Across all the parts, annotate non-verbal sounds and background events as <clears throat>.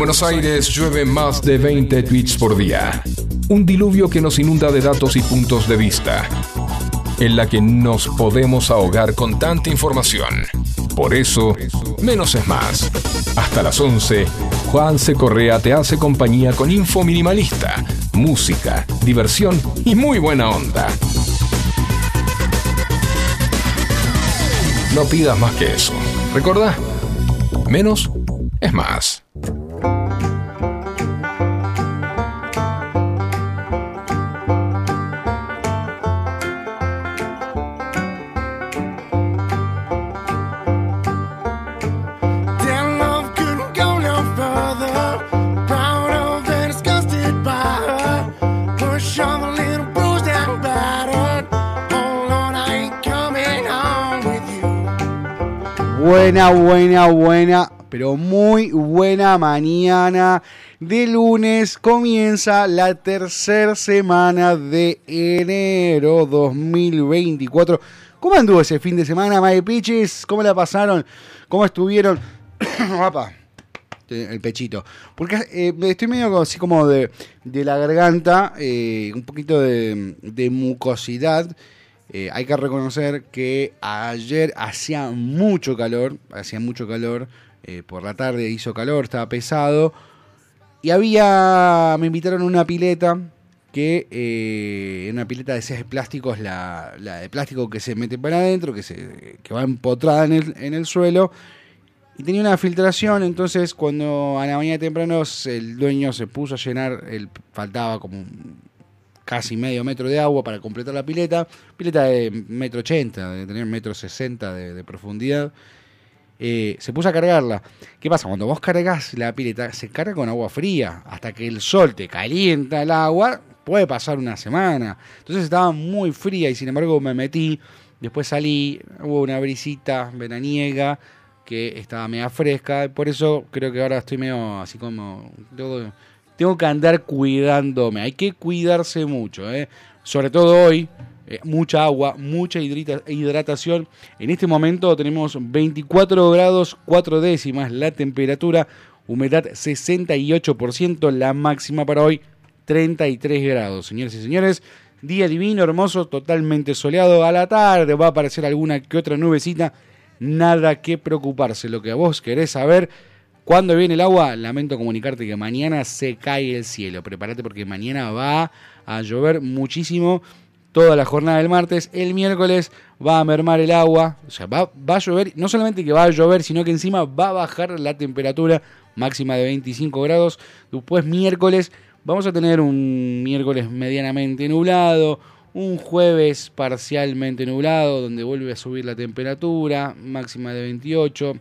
Buenos Aires llueve más de 20 tweets por día. Un diluvio que nos inunda de datos y puntos de vista, en la que nos podemos ahogar con tanta información. Por eso, menos es más. Hasta las 11, Juan C. Correa te hace compañía con info minimalista, música, diversión y muy buena onda. No pidas más que eso. ¿Recordá? Menos es más. Buena, buena, buena, pero muy buena mañana de lunes. Comienza la tercera semana de enero 2024. ¿Cómo anduvo ese fin de semana, Mae Piches? ¿Cómo la pasaron? ¿Cómo estuvieron? <coughs> Papá, el pechito. Porque eh, estoy medio así como de, la garganta, eh, un poquito de, de mucosidad. Eh, hay que reconocer que ayer hacía mucho calor, hacía mucho calor, eh, por la tarde hizo calor, estaba pesado, y había, me invitaron a una pileta, que eh, una pileta de seis plásticos, la, la, de plástico que se mete para adentro, que, se, que va empotrada en el, en el suelo, y tenía una filtración, entonces cuando a la mañana temprano el dueño se puso a llenar, el, faltaba como casi medio metro de agua para completar la pileta. Pileta de metro ochenta, de tener metro sesenta de, profundidad. Eh, se puso a cargarla. ¿Qué pasa? Cuando vos cargas la pileta, se carga con agua fría. Hasta que el sol te calienta el agua, puede pasar una semana. Entonces estaba muy fría y sin embargo me metí. Después salí, hubo una brisita veraniega que estaba media fresca. Por eso creo que ahora estoy medio así como todo tengo que andar cuidándome. Hay que cuidarse mucho, ¿eh? sobre todo hoy. Eh, mucha agua, mucha hidratación. En este momento tenemos 24 grados 4 décimas la temperatura, humedad 68%, la máxima para hoy 33 grados. Señores y señores, día divino, hermoso, totalmente soleado. A la tarde va a aparecer alguna que otra nubecita. Nada que preocuparse. Lo que a vos querés saber cuando viene el agua, lamento comunicarte que mañana se cae el cielo. Prepárate porque mañana va a llover muchísimo toda la jornada del martes. El miércoles va a mermar el agua. O sea, va, va, a llover. No solamente que va a llover, sino que encima va a bajar la temperatura máxima de 25 grados. Después miércoles vamos a tener un miércoles medianamente nublado. Un jueves parcialmente nublado, donde vuelve a subir la temperatura, máxima de 28.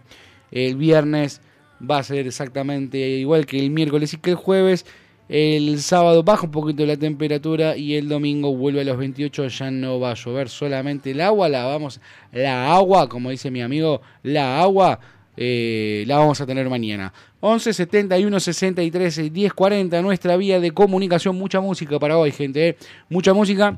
El viernes va a ser exactamente igual que el miércoles y que el jueves. El sábado baja un poquito la temperatura y el domingo vuelve a los 28, ya no va a llover, solamente el agua la vamos, la agua, como dice mi amigo, la agua eh, la vamos a tener mañana. 11 71 63 10 40, nuestra vía de comunicación, mucha música para hoy, gente, eh. mucha música.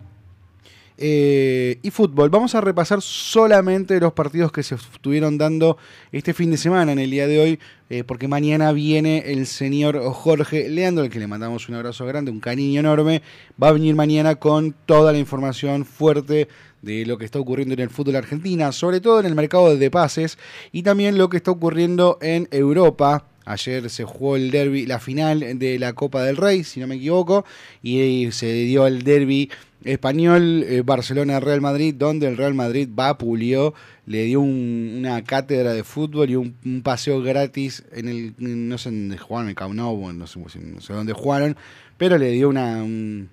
Eh, y fútbol. Vamos a repasar solamente los partidos que se estuvieron dando este fin de semana, en el día de hoy, eh, porque mañana viene el señor Jorge Leandro, al que le mandamos un abrazo grande, un cariño enorme. Va a venir mañana con toda la información fuerte de lo que está ocurriendo en el fútbol argentino, sobre todo en el mercado de pases y también lo que está ocurriendo en Europa. Ayer se jugó el derby, la final de la Copa del Rey, si no me equivoco, y se dio el derby español eh, Barcelona-Real Madrid, donde el Real Madrid va, pulió, le dio una cátedra de fútbol y un, paseo gratis en el, no sé dónde jugaron, el Camp no sé, no sé dónde jugaron, pero le dio una, un,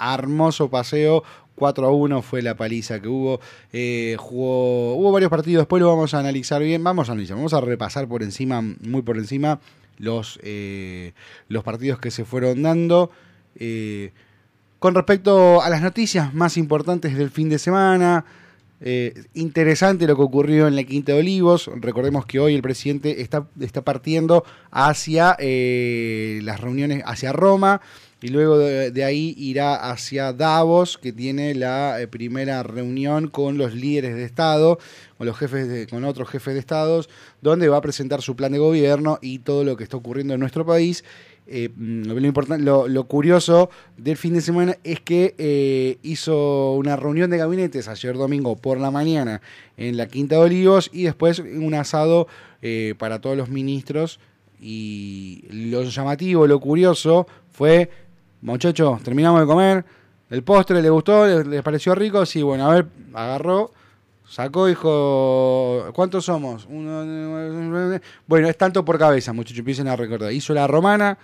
hermoso paseo 4 a 1 fue la paliza que hubo. Eh, jugó, hubo varios partidos, después lo vamos a analizar bien. Vamos a analizar, vamos a repasar por encima, muy por encima, los, eh, los partidos que se fueron dando. Eh, con respecto a las noticias más importantes del fin de semana, eh, interesante lo que ocurrió en la Quinta de Olivos. Recordemos que hoy el presidente está, está partiendo hacia eh, las reuniones, hacia Roma. Y luego de, ahí irá hacia Davos, que tiene la eh, primera reunión con los líderes de Estado, con los jefes de, con otros jefes de Estados, donde va a presentar su plan de gobierno y todo lo que está ocurriendo en nuestro país. Eh, mm, lo, importante, lo, curioso del fin de semana es que eh, hizo una reunión de gabinetes ayer domingo por la mañana en la Quinta de Olivos y después un asado para todos los ministros. Y lo llamativo, lo curioso fue muchachos, terminamos de comer, el postre le gustó, les, pareció rico, sí, bueno, a ver, agarró, sacó, dijo, ¿cuántos somos? bueno, es tanto por cabeza, muchachos, empiecen a recordar. Hizo la romana,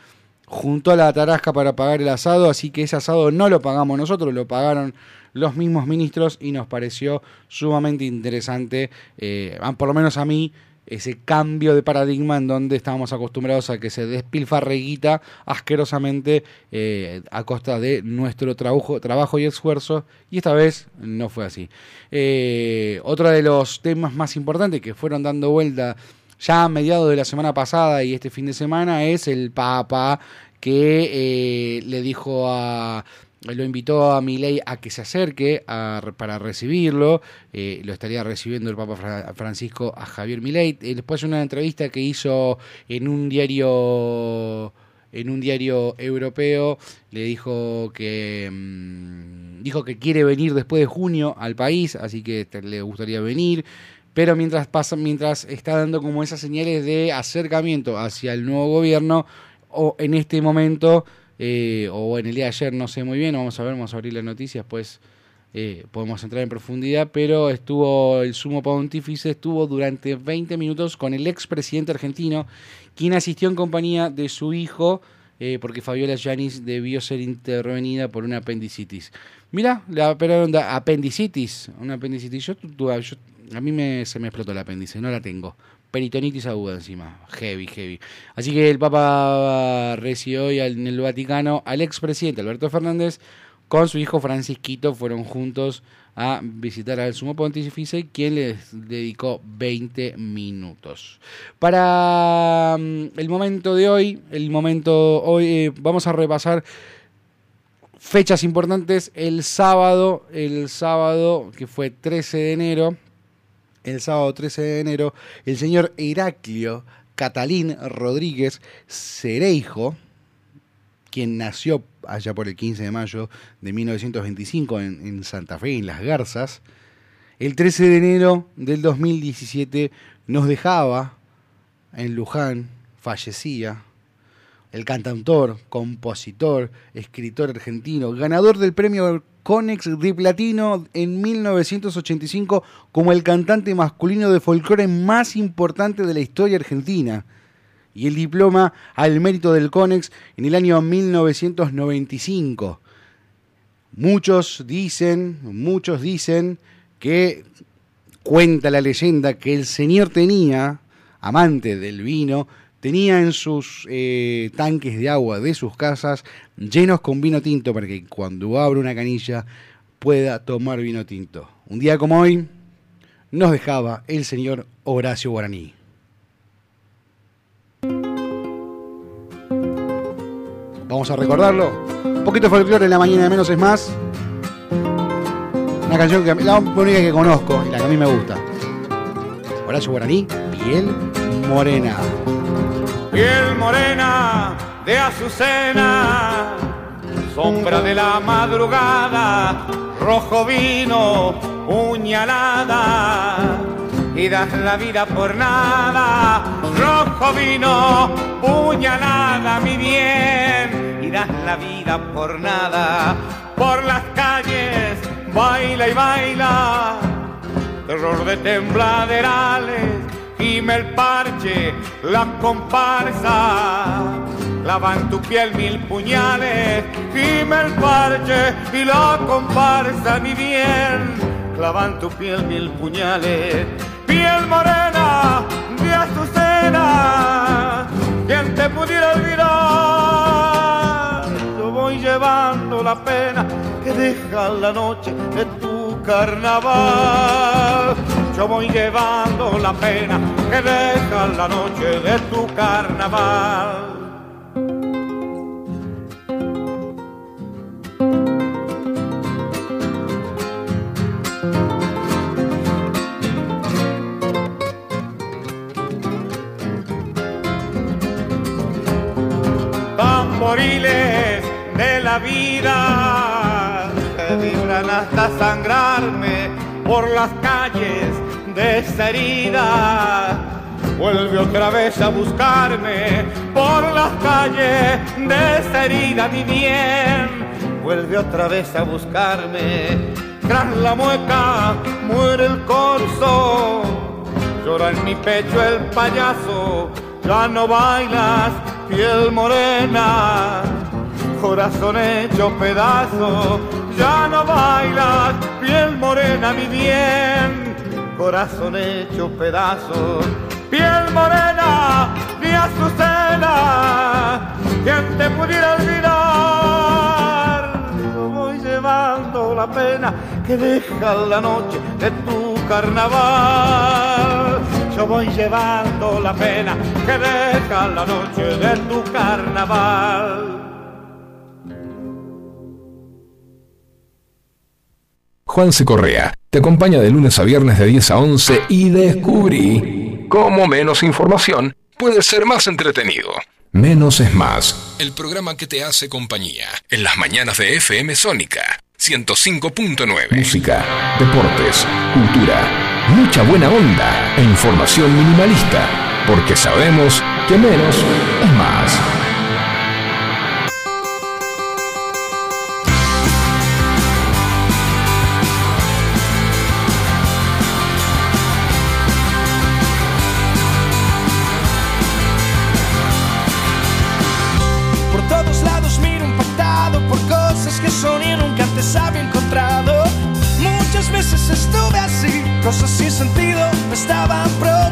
juntó la tarasca para pagar el asado, así que ese asado no lo pagamos nosotros, lo pagaron los mismos ministros y nos pareció sumamente interesante, eh, por lo menos a mí, ese cambio de paradigma en donde estábamos acostumbrados a que se despilfarreguita asquerosamente eh, a costa de nuestro trabajo, trabajo y esfuerzo, y esta vez no fue así. Eh, otro de los temas más importantes que fueron dando vuelta ya a mediados de la semana pasada y este fin de semana es el Papa que eh, le dijo a lo invitó a Milei a que se acerque para recibirlo, eh, lo estaría recibiendo el Papa Francisco a Javier Milei. Eh, después de una entrevista que hizo en un diario en un diario europeo le dijo que mm, dijo que quiere venir después de junio al país, así que le gustaría venir. Pero mientras pasa, mientras está dando como esas señales de acercamiento hacia el nuevo gobierno, o en este momento eh, o en el día de ayer, no sé muy bien, vamos a ver, vamos a abrir las noticias, pues eh, podemos entrar en profundidad, pero estuvo el sumo pontífice, estuvo durante 20 minutos con el expresidente argentino, quien asistió en compañía de su hijo, eh, porque Fabiola Yanis debió ser intervenida por una apendicitis. Mira, la operaron apendicitis, una apendicitis. Yo, a mí me, se me explotó el apéndice, no la tengo peritonitis aguda encima. Heavy, heavy. Así que el Papa recibió hoy en el Vaticano al expresidente Alberto Fernández con su hijo Francisquito. Fueron juntos a visitar al sumo pontífice, quien les dedicó 20 minutos. Para mm, el momento de hoy, el momento hoy, eh, vamos a repasar fechas importantes. El sábado, el sábado que fue 13 de enero el sábado 13 de enero, el señor Heraclio Catalín Rodríguez Cereijo, quien nació allá por el 15 de mayo de 1925 en, en, Santa Fe, en Las Garzas, el 13 de enero del 2017 nos dejaba en Luján, fallecía, el cantautor, compositor, escritor argentino, ganador del premio Conex de Platino en 1985 como el cantante masculino de folclore más importante de la historia argentina. Y el diploma al mérito del Conex en el año 1995. Muchos dicen, muchos dicen que cuenta la leyenda que el señor tenía, amante del vino, tenía en sus eh, tanques de agua de sus casas llenos con vino tinto para que cuando abra una canilla pueda tomar vino tinto. Un día como hoy nos dejaba el señor Horacio Guaraní. Vamos a recordarlo. Un poquito folclore en la mañana de menos es más. Una canción que la única que conozco y la que a mí me gusta. Horacio Guaraní, piel morena piel morena de azucena, sombra de la madrugada, rojo vino, puñalada, y das la vida por nada, rojo vino, puñalada, mi bien, y das la vida por nada, por las calles, baila y baila, terror de tembladerales Dime el parche, la comparsa, clavan tu piel mil puñales. Dime el parche y la comparsa, mi bien, clavan tu piel mil puñales. Piel morena de azucena, quien te pudiera olvidar. Yo voy llevando la pena que deja la noche de tu carnaval yo voy llevando la pena que deja la noche de tu carnaval. Tamboriles de la vida que vibran hasta sangrarme por las calles de esta herida. Vuelve otra vez a buscarme por las calles de herida, mi bien. Vuelve otra vez a buscarme. Tras la mueca muere el corso. Llora en mi pecho el payaso. Ya no bailas, piel morena corazón hecho pedazo, ya no bailas, piel morena mi bien, corazón hecho pedazo, piel morena mi azucena, quien te pudiera olvidar, yo voy llevando la pena que deja la noche de tu carnaval. Yo voy llevando la pena que deja la noche de tu carnaval. Juanse Correa te acompaña de lunes a viernes de 10 a 11 y descubrí cómo menos información puede ser más entretenido. Menos es más. El programa que te hace compañía en las mañanas de FM Sónica 105.9. Música, deportes, cultura, mucha buena onda e información minimalista, porque sabemos que menos es más. Cosas sin sentido me estaban preocupando.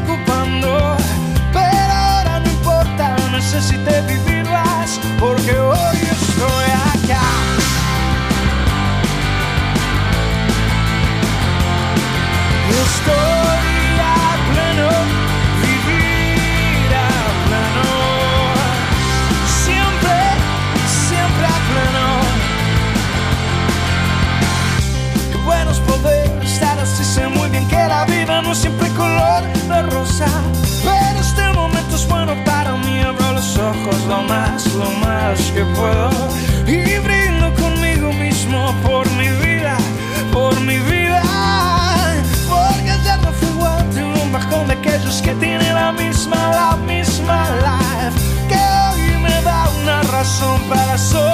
De. Pero este momento es bueno para mí, abro los ojos lo más, lo más que puedo. Y brindo conmigo mismo por mi vida, por mi vida. Porque ayer no fue igual, tengo un bajón de aquellos que tienen la misma, la misma life. Que hoy me da una razón para sonreír.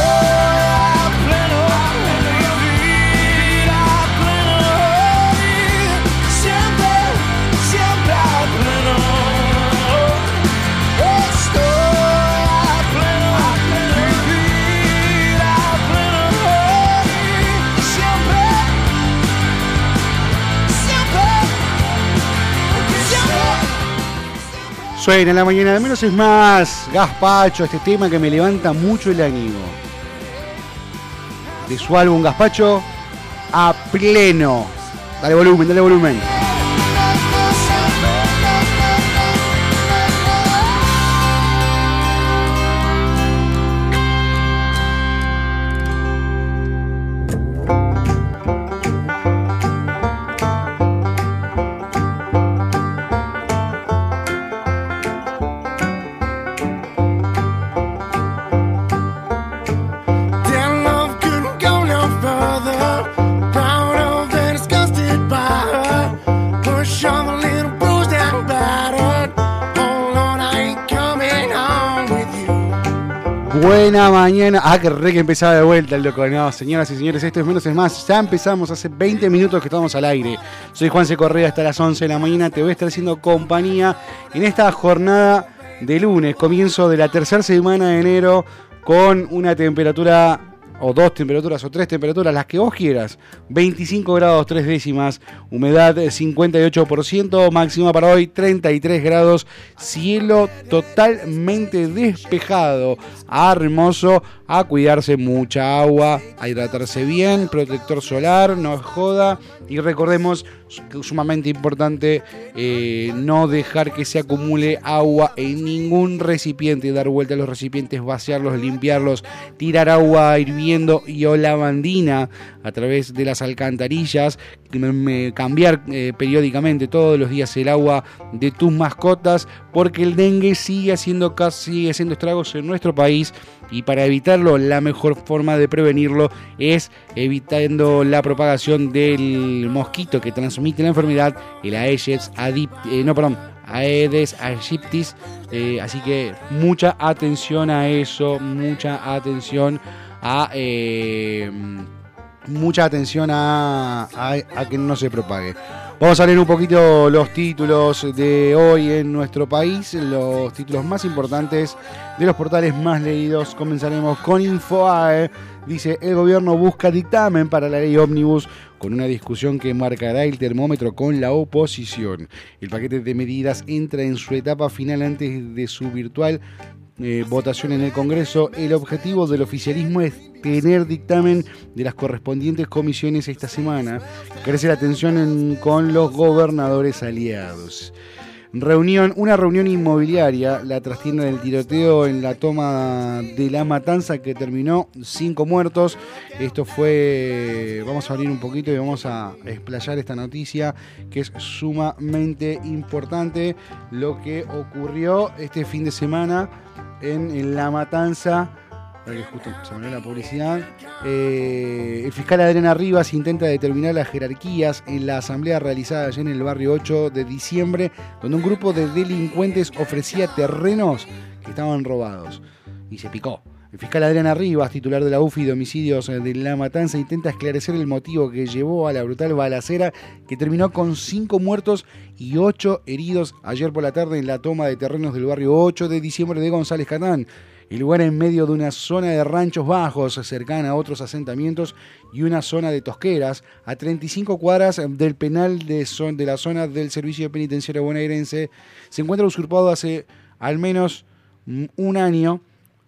Suena en la mañana de menos es más. Gaspacho, este tema que me levanta mucho el ánimo. De su álbum Gaspacho a pleno. Dale volumen, dale volumen. Mañana. Ah, que re que empezaba de vuelta el loco. No, señoras y señores, esto es menos es más. Ya empezamos hace 20 minutos que estamos al aire. Soy Juanse Correa hasta las 11 de la mañana. Te voy a estar haciendo compañía en esta jornada de lunes, comienzo de la tercera semana de enero, con una temperatura o dos temperaturas o tres temperaturas, las que vos quieras. 25 grados tres décimas, humedad 58%, máxima para hoy 33 grados, cielo totalmente despejado, hermoso, a cuidarse mucha agua, a hidratarse bien, protector solar, no joda y recordemos que es sumamente importante eh, no dejar que se acumule agua en ningún recipiente, dar vuelta a los recipientes, vaciarlos, limpiarlos, tirar agua hirviendo y o lavandina a través de las alcantarillas, cambiar eh, periódicamente todos los días el agua de tus mascotas, porque el dengue sigue haciendo, sigue haciendo estragos en nuestro país y para evitarlo la mejor forma de prevenirlo es evitando la propagación del mosquito que transmite la enfermedad, el Aedes eh, no, perdón, Aedes aegyptis, eh, así que mucha atención a eso, mucha atención a eh, mucha atención a, a que no se propague. Vamos a leer un poquito los títulos de hoy en nuestro país, los títulos más importantes de los portales más leídos. Comenzaremos con Infoae. Dice, el gobierno busca dictamen para la ley ómnibus con una discusión que marcará el termómetro con la oposición. El paquete de medidas entra en su etapa final antes de su virtual eh, votación en el Congreso. El objetivo del oficialismo es tener dictamen de las correspondientes comisiones esta semana. Crece la tensión con los gobernadores aliados. Reunión, una reunión inmobiliaria, la trastienda del tiroteo en la toma de la matanza que terminó cinco muertos. Esto fue, vamos a abrir un poquito y vamos a explayar esta noticia que es sumamente importante. Lo que ocurrió este fin de semana en la matanza que justo se me la publicidad. Eh, el fiscal Adriana Rivas intenta determinar las jerarquías en la asamblea realizada ayer en el barrio 8 de diciembre, donde un grupo de delincuentes ofrecía terrenos que estaban robados. Y se picó. El fiscal Adriana Rivas, titular de la UFI de homicidios de La Matanza, intenta esclarecer el motivo que llevó a la brutal balacera que terminó con cinco muertos y ocho heridos ayer por la tarde en la toma de terrenos del barrio 8 de diciembre de González Catán. El lugar en medio de una zona de ranchos bajos cercana a otros asentamientos y una zona de tosqueras a 35 cuadras del penal de, de la zona del Servicio Penitenciario Bonaerense. Se encuentra usurpado hace al menos un año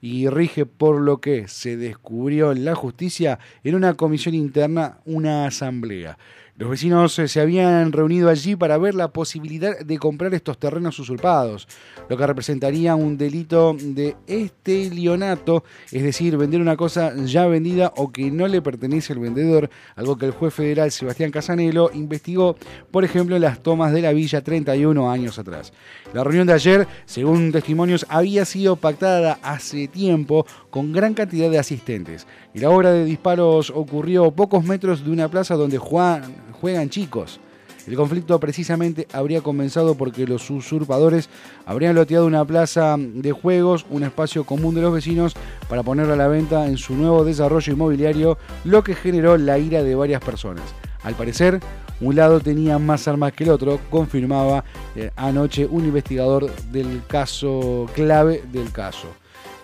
y rige por lo que se descubrió en la justicia en una comisión interna, una asamblea. Los vecinos se habían reunido allí para ver la posibilidad de comprar estos terrenos usurpados, lo que representaría un delito de estelionato, es decir, vender una cosa ya vendida o que no le pertenece al vendedor, algo que el juez federal Sebastián Casanelo investigó, por ejemplo, en las tomas de la villa 31 años atrás. La reunión de ayer, según testimonios, había sido pactada hace tiempo con gran cantidad de asistentes, y la hora de disparos ocurrió a pocos metros de una plaza donde juegan chicos. El conflicto precisamente habría comenzado porque los usurpadores habrían loteado una plaza de juegos, un espacio común de los vecinos, para ponerla a la venta en su nuevo desarrollo inmobiliario, lo que generó la ira de varias personas. Al parecer, un lado tenía más armas que el otro, confirmaba eh, anoche un investigador del caso clave del caso.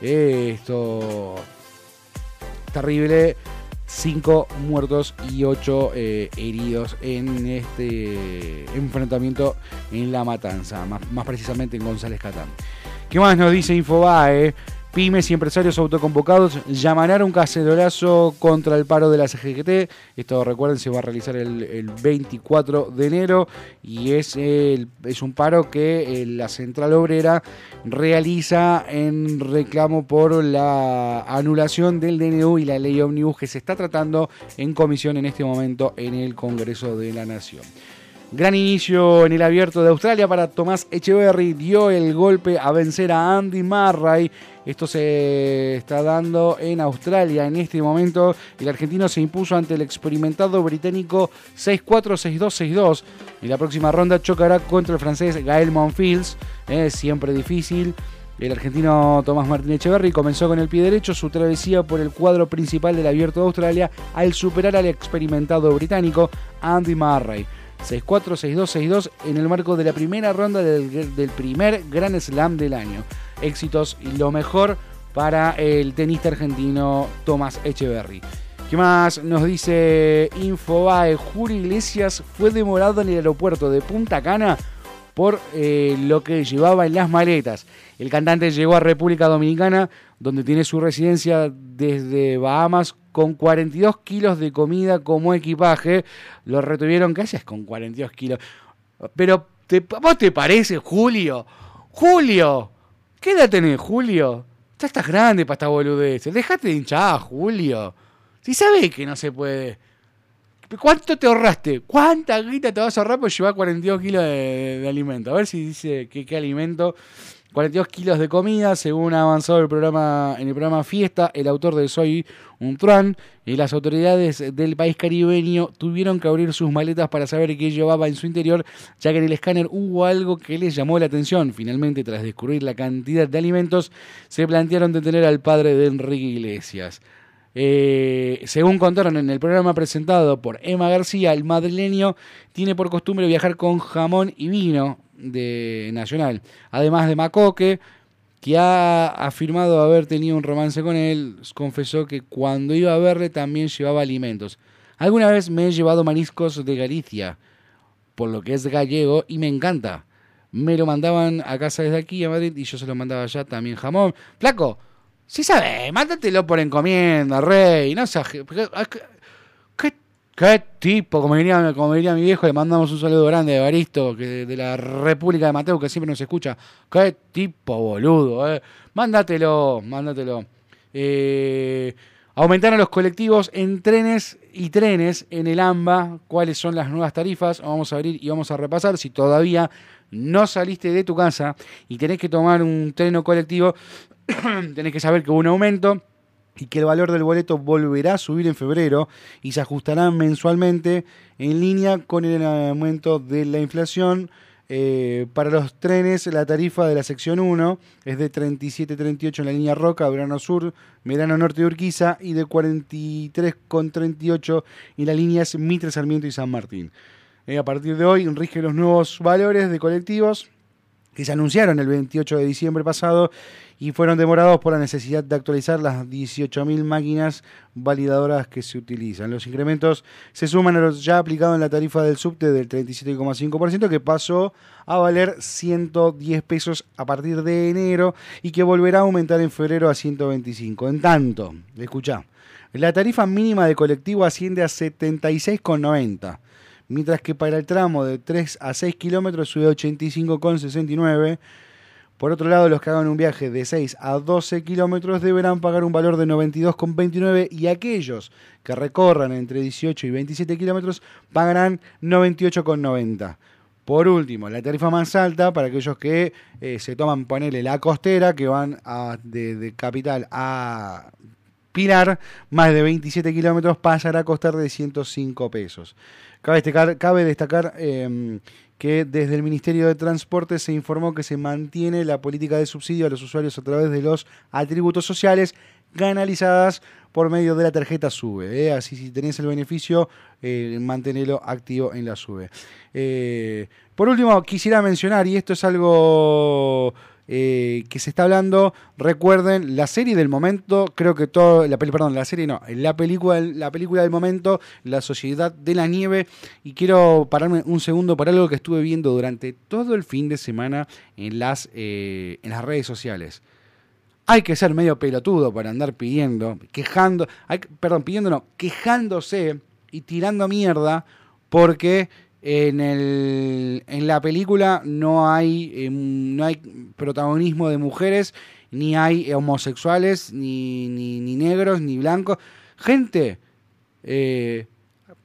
Esto terrible cinco muertos y ocho eh, heridos en este enfrentamiento en La Matanza, más, más precisamente en González Catán. ¿Qué más nos dice Infobae? Pymes y empresarios autoconvocados llamarán un cacerolazo contra el paro de la CGT. Esto, recuerden, se va a realizar el, 24 de enero y es, es un paro que eh, la Central Obrera realiza en reclamo por la anulación del DNU y la ley Omnibus que se está tratando en comisión en este momento en el Congreso de la Nación. Gran inicio en el abierto de Australia para Tomás Echeverry. Dio el golpe a vencer a Andy Murray. Esto se está dando en Australia en este momento. El argentino se impuso ante el experimentado británico 6-4, 6-2, 6-2. En la próxima ronda chocará contra el francés Gael Monfils. Es siempre difícil. El argentino Tomás Martín Echeverry comenzó con el pie derecho su travesía por el cuadro principal del Abierto de Australia al superar al experimentado británico Andy Murray. 6-4, 6-2, 6-2 en el marco de la primera ronda del, primer Gran Slam del año. Éxitos y lo mejor para el tenista argentino Tomás Echeverry. ¿Qué más nos dice Infobae? Julio Iglesias fue demorado en el aeropuerto de Punta Cana por eh, lo que llevaba en las maletas. El cantante llegó a República Dominicana, donde tiene su residencia desde Bahamas, con 42 kilos de comida como equipaje. Lo retuvieron, ¿qué haces con 42 kilos? Pero, ¿te, ¿vos te parece, Julio? ¡Julio! ¿Qué edad tenés, Julio? Ya estás grande para esta boludez. Dejate de hinchar, Julio. Si sabes que no se puede. ¿Cuánto te ahorraste? ¿Cuánta guita te vas a ahorrar por llevar 42 kilos de, alimento? A ver si dice qué alimento. 42 kilos de comida, según ha avanzado el programa, en el programa Fiesta, el autor de Soy un Truan y las autoridades del país caribeño tuvieron que abrir sus maletas para saber qué llevaba en su interior, ya que en el escáner hubo algo que les llamó la atención. Finalmente, tras descubrir la cantidad de alimentos, se plantearon detener al padre de Enrique Iglesias. Eh, según contaron en el programa presentado por Emma García, el madrileño tiene por costumbre viajar con jamón y vino de Nacional, además de Macoque, que ha afirmado haber tenido un romance con él, confesó que cuando iba a verle también llevaba alimentos. Alguna vez me he llevado mariscos de Galicia, por lo que es gallego, y me encanta. Me lo mandaban a casa desde aquí, a Madrid, y yo se lo mandaba allá también jamón. Flaco, Sí sabe, mándatelo por encomienda, rey. No sé. ¿Qué, qué, tipo? Como diría, como diría mi viejo, le mandamos un saludo grande de Baristo, que de la República de Mateo, que siempre nos escucha. Qué tipo boludo, eh. Mándatelo, mándatelo. Eh, aumentaron los colectivos en trenes y trenes en el AMBA. ¿Cuáles son las nuevas tarifas? Vamos a abrir y vamos a repasar. Si todavía no saliste de tu casa y tenés que tomar un tren o colectivo, <coughs> tenés que saber que hubo un aumento y que el valor del boleto volverá a subir en febrero y se ajustará mensualmente en línea con el aumento de la inflación. Eh, para los trenes, la tarifa de la sección 1 es de 37.38 en la línea Roca, Verano Sur, Verano Norte de Urquiza y de 43.38 en las líneas Mitre, Sarmiento y San Martín. Eh, a partir de hoy rigen los nuevos valores de colectivos que se anunciaron el 28 de diciembre pasado y fueron demorados por la necesidad de actualizar las 18.000 máquinas validadoras que se utilizan. Los incrementos se suman a los ya aplicados en la tarifa del subte del 37,5% que pasó a valer 110 pesos a partir de enero y que volverá a aumentar en febrero a 125. En tanto, escucha, la tarifa mínima de colectivo asciende a 76,90 mientras que para el tramo de 3 a 6 kilómetros sube a 85,69 por otro lado, los que hagan un viaje de 6 a 12 kilómetros deberán pagar un valor de 92,29 y aquellos que recorran entre 18 y 27 kilómetros pagarán 98,90. Por último, la tarifa más alta para aquellos que eh, se toman, ponele la costera, que van a, de, capital a Pilar, más de 27 kilómetros, pasará a costar de 105 pesos. Cabe destacar, em, que desde el Ministerio de Transporte se informó que se mantiene la política de subsidio a los usuarios a través de los atributos sociales canalizadas por medio de la tarjeta SUBE. ¿eh? Así si tenés el beneficio, eh, mantenelo activo en la SUBE. Eh, por último, quisiera mencionar, y esto es algo eh, que se está hablando. Recuerden, la serie del momento, creo que todo, la perdón, la serie no, la película, la película del momento, La Sociedad de la Nieve. Y quiero pararme un segundo para algo que estuve viendo durante todo el fin de semana en las, eh, en las redes sociales. Hay que ser medio pelotudo para andar pidiendo, quejando, hay, perdón, pidiendo no, quejándose y tirando mierda porque en, el, en la película no hay, em, no hay protagonismo de mujeres, ni hay homosexuales, ni, ni, negros, ni blancos. Gente, eh,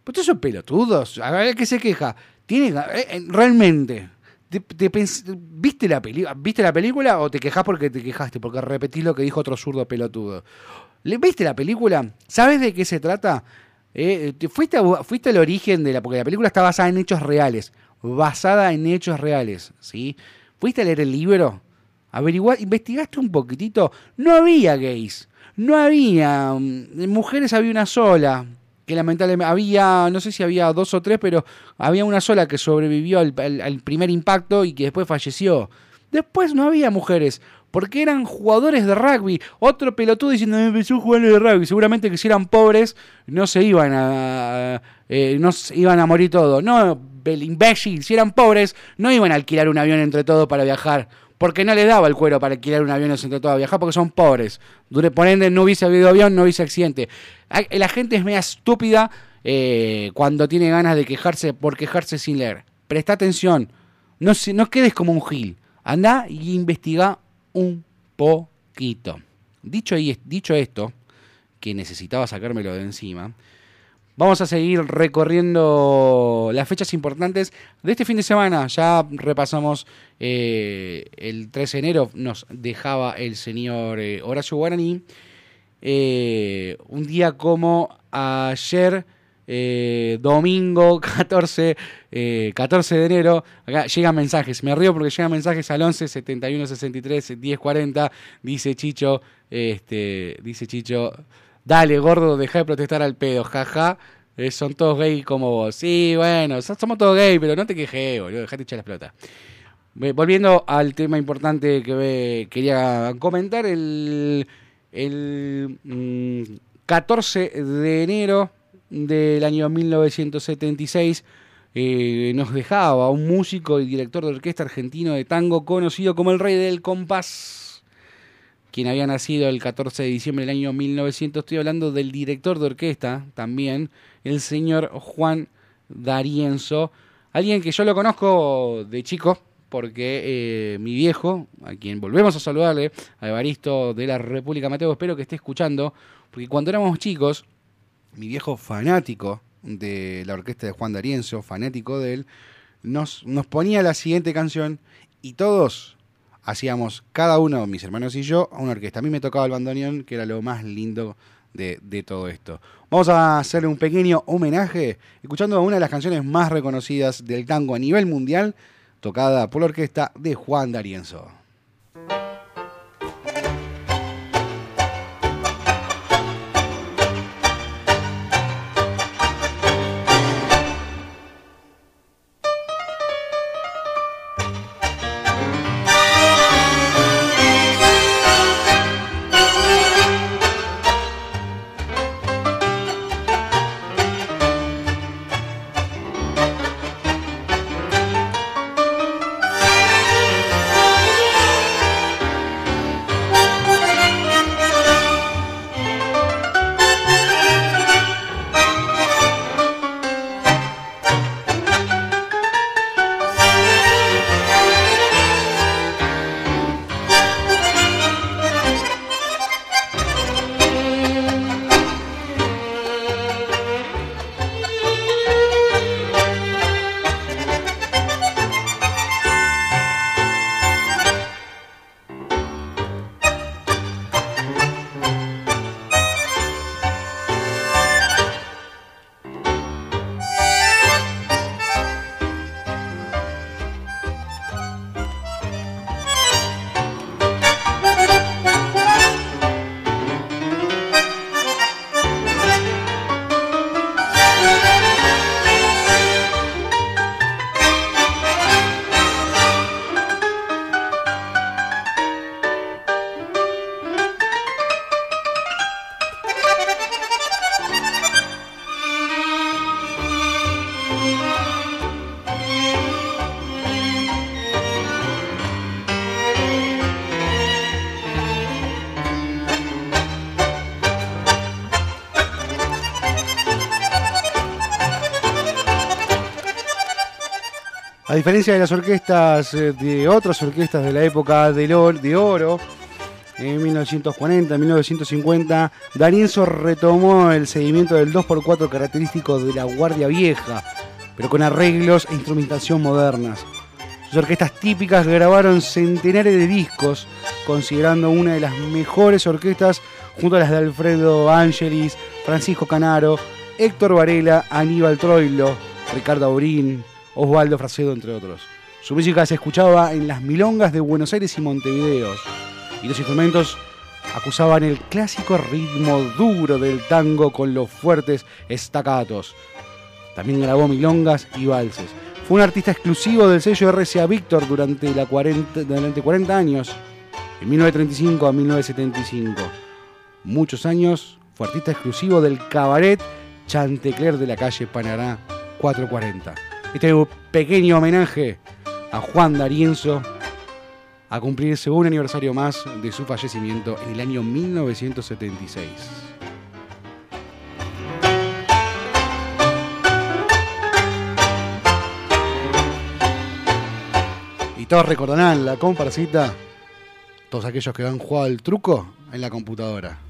ustedes son pelotudos. A ver, ¿qué se queja? Tiene, eh, eh, realmente, ¿viste, la ¿viste la película o te quejas porque te quejaste? Porque repetís lo que dijo otro zurdo pelotudo. ¿Viste la película? ¿Sabes de qué se trata? Eh, fuiste, fuiste al origen de la. Porque la película está basada en hechos reales. Basada en hechos reales. ¿sí? Fuiste a leer el libro. Averiguaste, investigaste un poquitito. No había gays. No había. Mm, mujeres había una sola. Que lamentablemente había, no sé si había dos o tres, pero había una sola que sobrevivió al, primer impacto y que después falleció. Después no había mujeres, porque eran jugadores de rugby. Otro pelotudo diciendo, me empezó jugando de rugby. Seguramente que si eran pobres no se iban a, eh, no iban a morir todos. No, el imbécil, si eran pobres no iban a alquilar un avión entre todos para viajar. Porque no les daba el cuero para alquilar un avión entre todos a viajar porque son pobres. Por ende, no hubiese habido avión, no hubiese accidente. La gente es media estúpida eh, cuando tiene ganas de quejarse por quejarse sin leer. Presta atención. No, no quedes como un gil. Anda y investiga un poquito. Dicho, dicho esto, que necesitaba sacármelo de encima, vamos a seguir recorriendo las fechas importantes de este fin de semana. Ya repasamos eh, el 13 de enero, nos dejaba el señor eh, Horacio Guaraní. Eh, un día como ayer eh, domingo <laughs> 14, 14 eh, de enero. Acá llegan mensajes, me río porque llegan mensajes al 11 71 63 10 40. Dice Chicho, este, dice Chicho, dale gordo, deja de protestar al pedo, jaja. Eh, son todos gay como vos. Sí, bueno, somos todos gay, pero no te quejes, boludo, dejate echar la pelota. Volviendo al tema importante que quería comentar, el, el 14 mm, de enero del año 1976 eh, nos dejaba un músico y director de orquesta argentino de tango conocido como el Rey del Compás, quien había nacido el 14 de diciembre del año 1900. Estoy hablando del director de orquesta también, el señor Juan D'Arienzo, alguien que yo lo conozco de chico, porque eh, mi viejo, a quien volvemos a saludarle, a Evaristo de la República Mateo, espero que esté escuchando, porque cuando éramos chicos, mi viejo fanático de la orquesta de Juan D'Arienzo, fanático de él, nos, nos ponía la siguiente canción y todos hacíamos, cada uno, mis hermanos y yo, a una orquesta. A mí me tocaba el bandoneón, que era lo más lindo de, de, todo esto. Vamos a hacerle un pequeño homenaje escuchando una de las canciones más reconocidas del tango a nivel mundial, tocada por la orquesta de Juan D'Arienzo. A diferencia de las orquestas, eh, de otras orquestas de la época de oro, en 1940, 1950, Darienzo retomó el seguimiento del 2x4 característico de la Guardia Vieja, pero con arreglos e instrumentación modernas. Sus orquestas típicas grabaron centenares de discos, considerando una de las mejores orquestas junto a las de Alfredo Angelis, Francisco Canaro, Héctor Varela, Aníbal Troilo, Ricardo Aurín, Osvaldo Fracedo, entre otros. Su música se escuchaba en las milongas de Buenos Aires y Montevideo, y los instrumentos acusaban el clásico ritmo duro del tango con los fuertes estacatos. También grabó milongas y valses. Fue un artista exclusivo del sello RCA Victor durante, la 40, durante 40 años, de 1935 a 1975. Muchos años fue artista exclusivo del cabaret Chantecler de la calle Panará 440. Este pequeño homenaje a Juan D'Arienzo a cumplirse un aniversario más de su fallecimiento en el año 1976. Y todos recordarán la comparsita, todos aquellos que han jugado el truco en la computadora.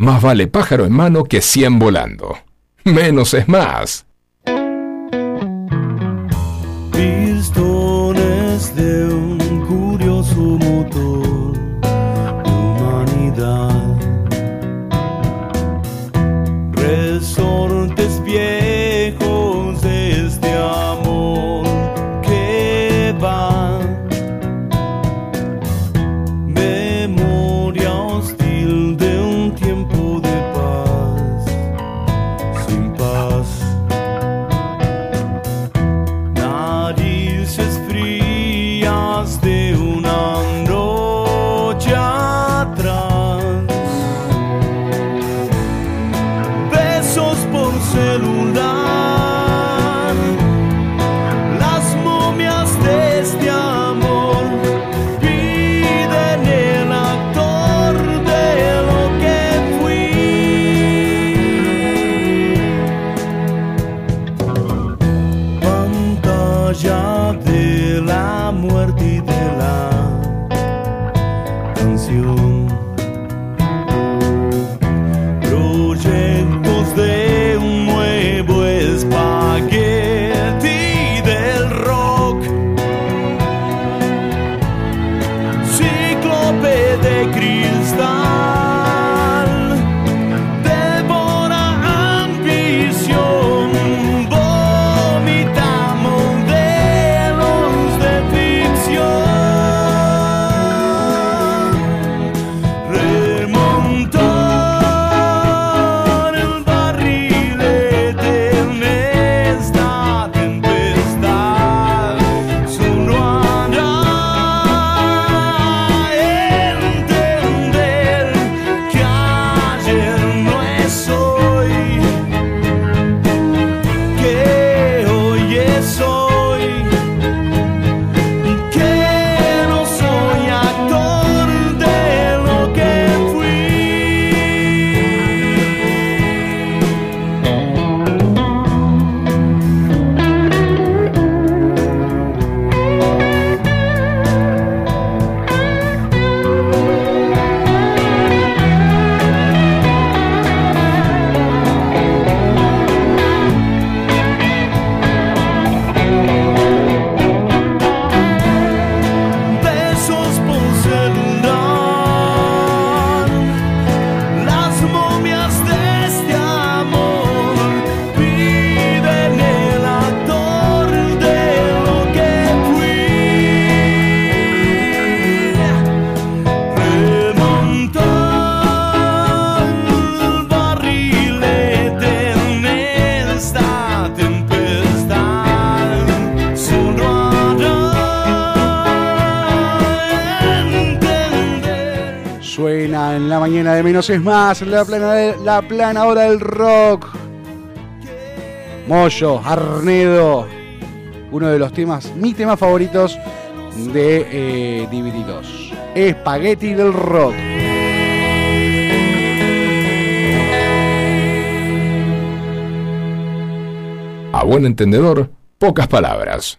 Más vale pájaro en mano que cien volando. Menos es más. Es más, la plana, la plana hora del rock. Moyo, Arnedo, uno de los temas, mis temas favoritos de eh, DVD2. Espagueti del rock. A buen entendedor, pocas palabras.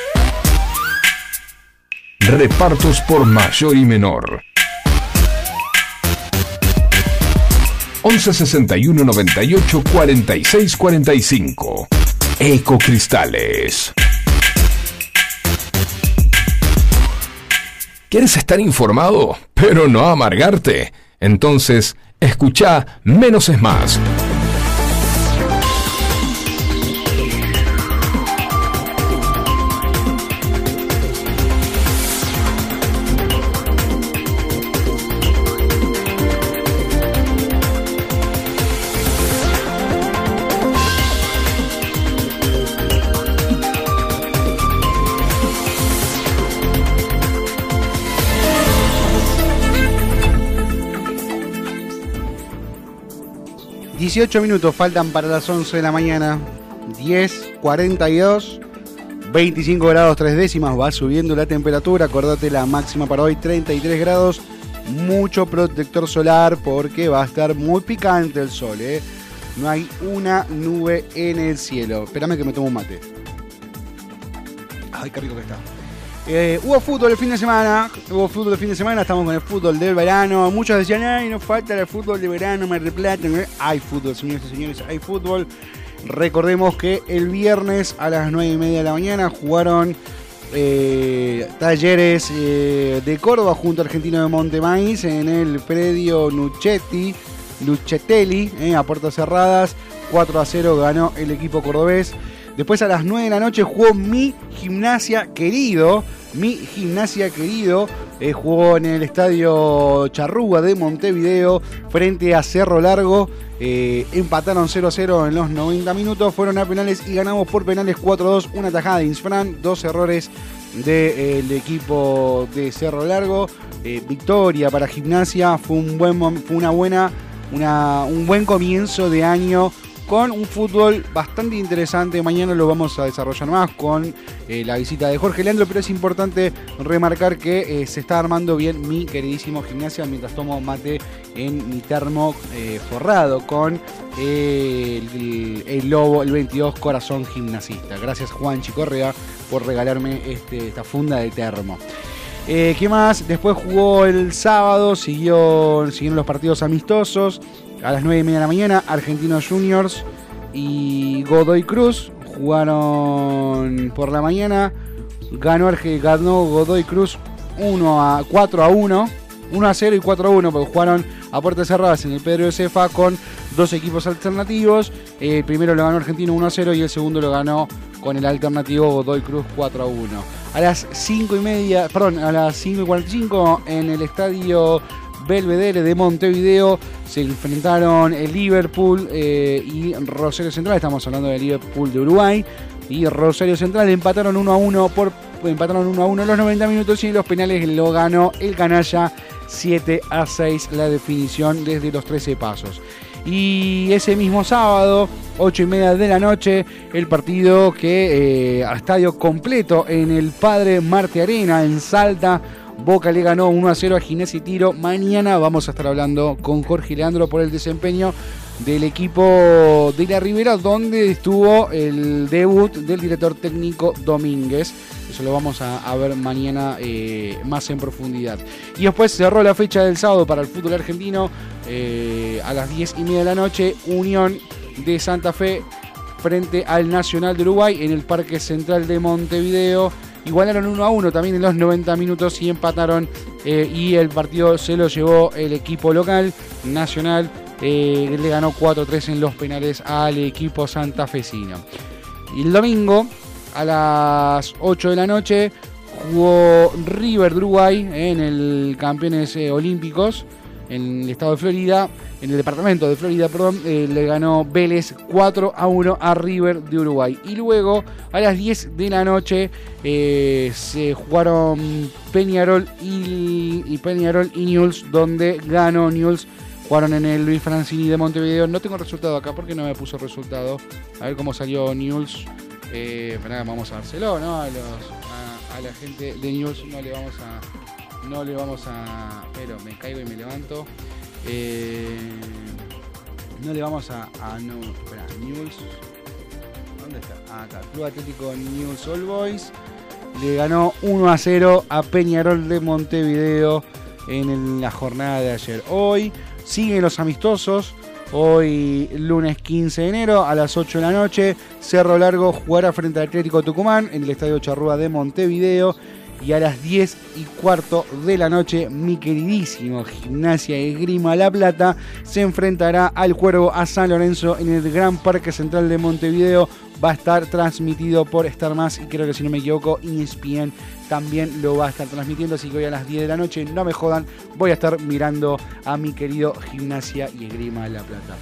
Repartos por mayor y menor. 11 61 98 46 45. Ecocristales. ¿Quieres estar informado, pero no amargarte? Entonces, escucha Menos es Más. 18 minutos faltan para las 11 de la mañana. 10, 42, 25 grados 3 décimas. Va subiendo la temperatura. Acordate la máxima para hoy, 33 grados. Mucho protector solar porque va a estar muy picante el sol. ¿eh? No hay una nube en el cielo. Espérame que me tomo un mate. Ay, qué rico que está. Eh, hubo fútbol el fin de semana, hubo fútbol el fin de semana, estamos con el fútbol del verano. Muchos decían, ay, no falta el fútbol de verano, me replatan. Hay fútbol, señores y señores, hay fútbol. Recordemos que el viernes a las 9 y media de la mañana jugaron eh, talleres eh, de Córdoba junto a Argentino de Montemaíz en el predio Nuchetti, Luchetelli, a puertas cerradas. 4 a 0 ganó el equipo cordobés. Después a las 9 de la noche jugó mi gimnasia querido. Mi gimnasia querido eh, jugó en el estadio Charrúa de Montevideo frente a Cerro Largo. Eh, empataron 0-0 en los 90 minutos. Fueron a penales y ganamos por penales 4-2. Una tajada de Insfran, dos errores del equipo de Cerro Largo. Eh, victoria para Gimnasia. Fue, un buen, una buena, una, un buen comienzo de año con un fútbol bastante interesante. Mañana lo vamos a desarrollar más con eh, la visita de Jorge Leandro, pero es importante remarcar que eh, se está armando bien mi queridísimo gimnasia mientras tomo mate en mi termo eh, forrado con el, lobo, el 22 Corazón Gimnasista. Gracias Juan Chicorrea por regalarme este, esta funda de termo. ¿Qué más? Después jugó el sábado, siguió, siguieron los partidos amistosos a las 9 y media de la mañana, Argentinos Juniors y Godoy Cruz jugaron por la mañana. Ganó, ganó Godoy Cruz 1 a 4 a 1. 1 a 0 y 4 a 1, porque jugaron a puertas cerradas en el Pedro de Cefa con dos equipos alternativos. El primero lo ganó Argentino 1 a 0 y el segundo lo ganó con el alternativo Godoy Cruz 4 a 1. A las 5 y media, perdón, a las 5 y 45 en el estadio Belvedere de Montevideo se enfrentaron el Liverpool eh, y Rosario Central. Estamos hablando del Liverpool de Uruguay. Y Rosario Central empataron 1 a 1 por empataron 1 a 1 en los 90 minutos y los penales lo ganó el canalla 7 a 6 la definición desde los 13 pasos. Y ese mismo sábado, 8 y media de la noche, el partido que eh, a estadio completo en el Padre Marte Arena en Salta Boca le ganó 1 a 0 a Ginés y Tiro. Mañana vamos a estar hablando con Jorge Leandro por el desempeño del equipo de la Ribera, donde estuvo el debut del director técnico Domínguez. Eso lo vamos a, ver mañana eh, más en profundidad. Y después cerró la fecha del sábado para el fútbol argentino eh, a las 10 y media de la noche. Unión de Santa Fe frente al Nacional de Uruguay en el Parque Central de Montevideo. Igualaron 1 a 1 también en los 90 minutos y empataron. Eh, y el partido se lo llevó el equipo local, Nacional. Eh, le ganó 4-3 en los penales al equipo santafesino. Y el domingo, a las 8 de la noche, jugó River de Uruguay en el Campeones eh, Olímpicos. En el estado de Florida, en el departamento de Florida, perdón, eh, le ganó Vélez 4 a 1 a River de Uruguay. Y luego a las 10 de la noche eh, se jugaron Peñarol y, y Peñarol y Newell's, donde ganó Newell's. Jugaron en el Luis Francini de Montevideo. No tengo resultado acá porque no me puso resultado. A ver cómo salió Newell's. Eh, vamos a dárselo, ¿no? A, los, a, la gente de Newell's no le vamos a. No le vamos a. Pero me caigo y me levanto. Eh, no le vamos a. a no, espera, Newell's. ¿Dónde está? acá. Club Atlético Newell's All Boys. Le ganó 1 a 0 a Peñarol de Montevideo en la jornada de ayer. Hoy siguen los amistosos. Hoy, lunes 15 de enero, a las 8 de la noche, Cerro Largo jugará frente al Atlético Tucumán en el Estadio Charrúa de Montevideo. Y a las 10 y cuarto de la noche, mi queridísimo Gimnasia y Grima La Plata se enfrentará al Cuervo a San Lorenzo en el Gran Parque Central de Montevideo. Va a estar transmitido por Star Más y creo que si no me equivoco, ESPN también lo va a estar transmitiendo. Así que hoy a las 10 de la noche, no me jodan, voy a estar mirando a mi querido Gimnasia y Esgrima La Plata.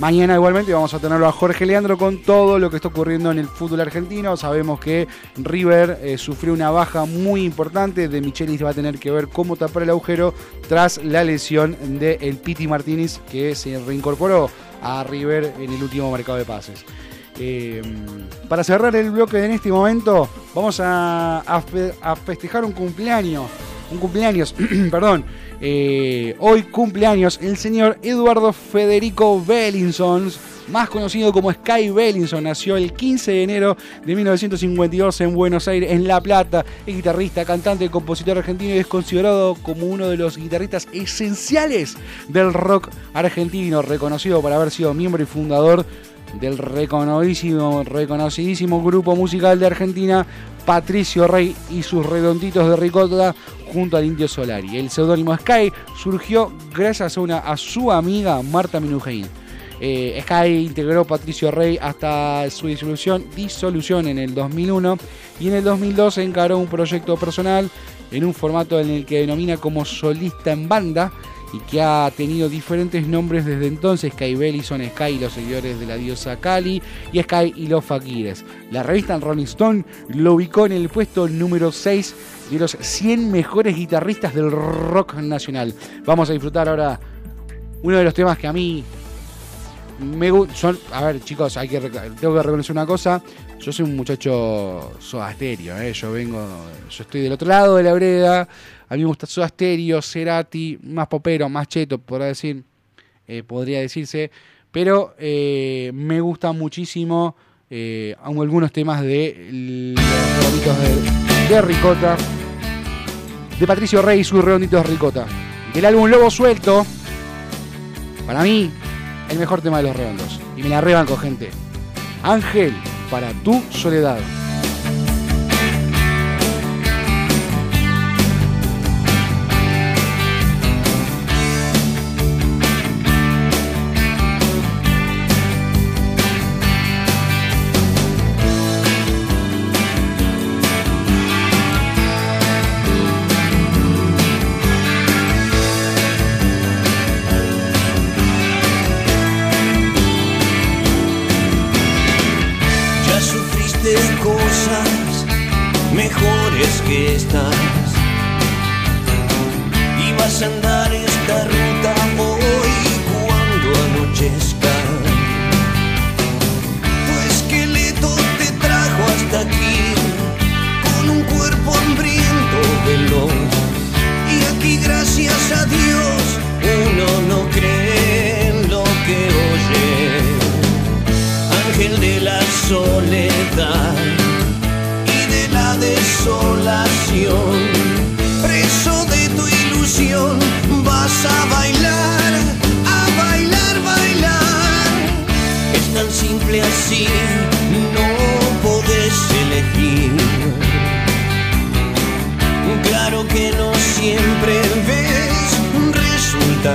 Mañana igualmente vamos a tenerlo a Jorge Leandro con todo lo que está ocurriendo en el fútbol argentino. Sabemos que River eh, sufrió una baja muy importante. De Michelis va a tener que ver cómo tapar el agujero tras la lesión de el Piti Martínez que se reincorporó a River en el último mercado de pases. Eh, para cerrar el bloque en este momento, vamos a, festejar un cumpleaños. Un cumpleaños, <clears throat> perdón eh, hoy cumpleaños el señor Eduardo Federico Bellinson, más conocido como Sky Bellinson, nació el 15 de enero de 1952 en Buenos Aires, en La Plata. Es guitarrista, cantante, compositor argentino y es considerado como uno de los guitarristas esenciales del rock argentino, reconocido por haber sido miembro y fundador del reconocidísimo, reconocidísimo grupo musical de Argentina, Patricio Rey y sus redonditos de ricota junto al Indio Solari. El seudónimo Sky surgió gracias a, una, a su amiga Marta Minujín. Eh, Sky integró Patricio Rey hasta su disolución, disolución en el 2001 y en el 2002 encaró un proyecto personal en un formato en el que denomina como solista en banda y que ha tenido diferentes nombres desde entonces, Sky Bellison, Sky y los seguidores de la diosa Kali y Sky y los Fakires. La revista Rolling Stone lo ubicó en el puesto número 6 de los 100 mejores guitarristas del rock nacional. Vamos a disfrutar ahora uno de los temas que a mí me son a ver chicos hay que tengo que reconocer una cosa yo soy un muchacho soda ¿eh? yo vengo yo estoy del otro lado de la vereda a mí me gusta Soda Stereo, Cerati, más popero, más cheto, decir, eh, podría decirse. Pero eh, me gustan muchísimo eh, algunos temas de los de, de Ricota. De Patricio Rey y sus redonditos de Ricota. Del álbum Lobo Suelto. Para mí, el mejor tema de los redondos. Y me la rebanco, gente. Ángel, para tu soledad.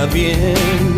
bien.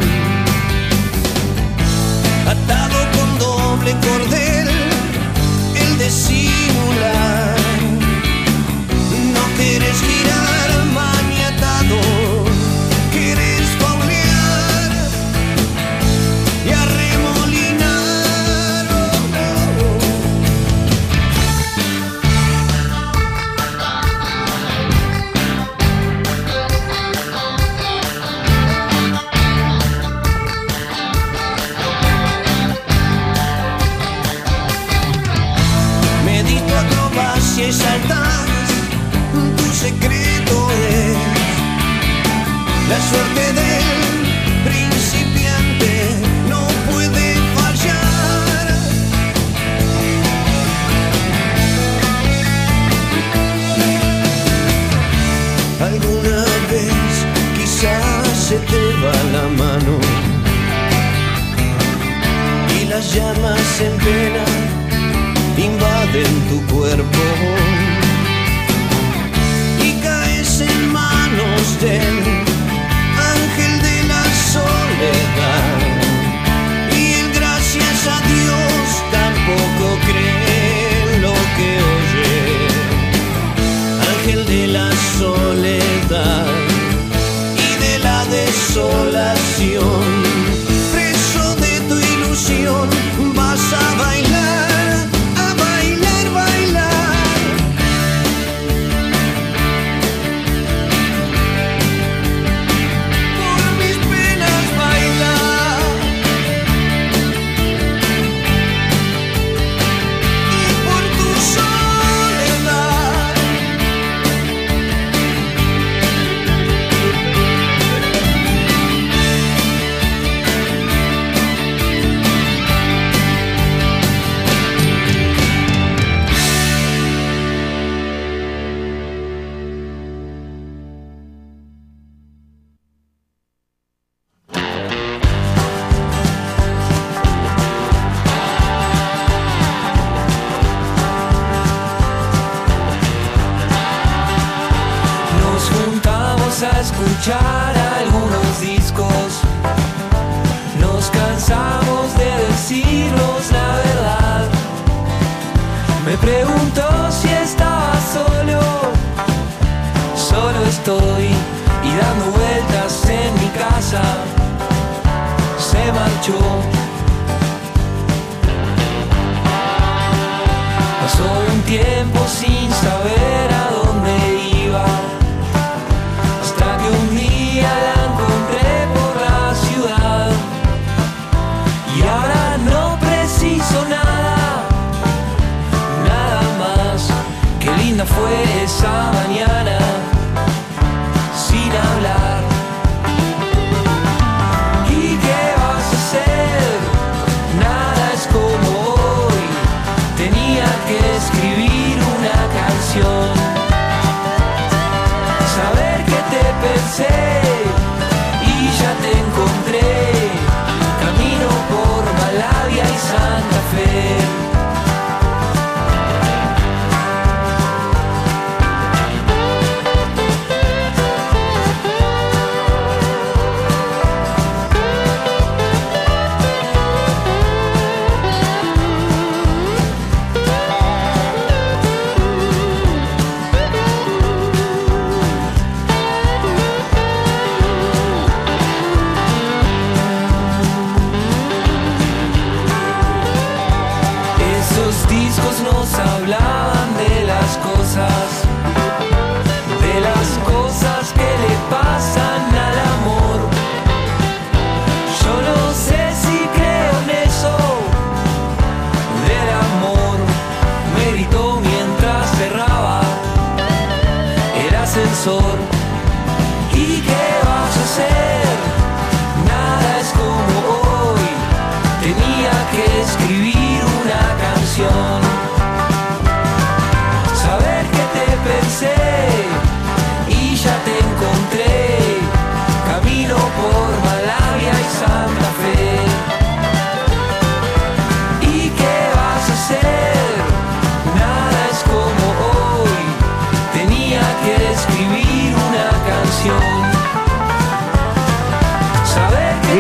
always someone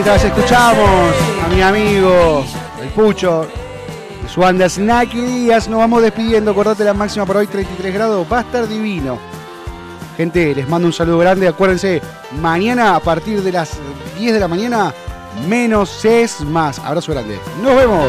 mientras escuchamos a mi amigo, el Pucho, su banda Snack Díaz, nos vamos despidiendo. Acordate la máxima para hoy, 33 grados, va a estar divino. Gente, les mando un saludo grande. Acuérdense, mañana a partir de las 10 de la mañana, menos es más. Abrazo grande. Nos vemos.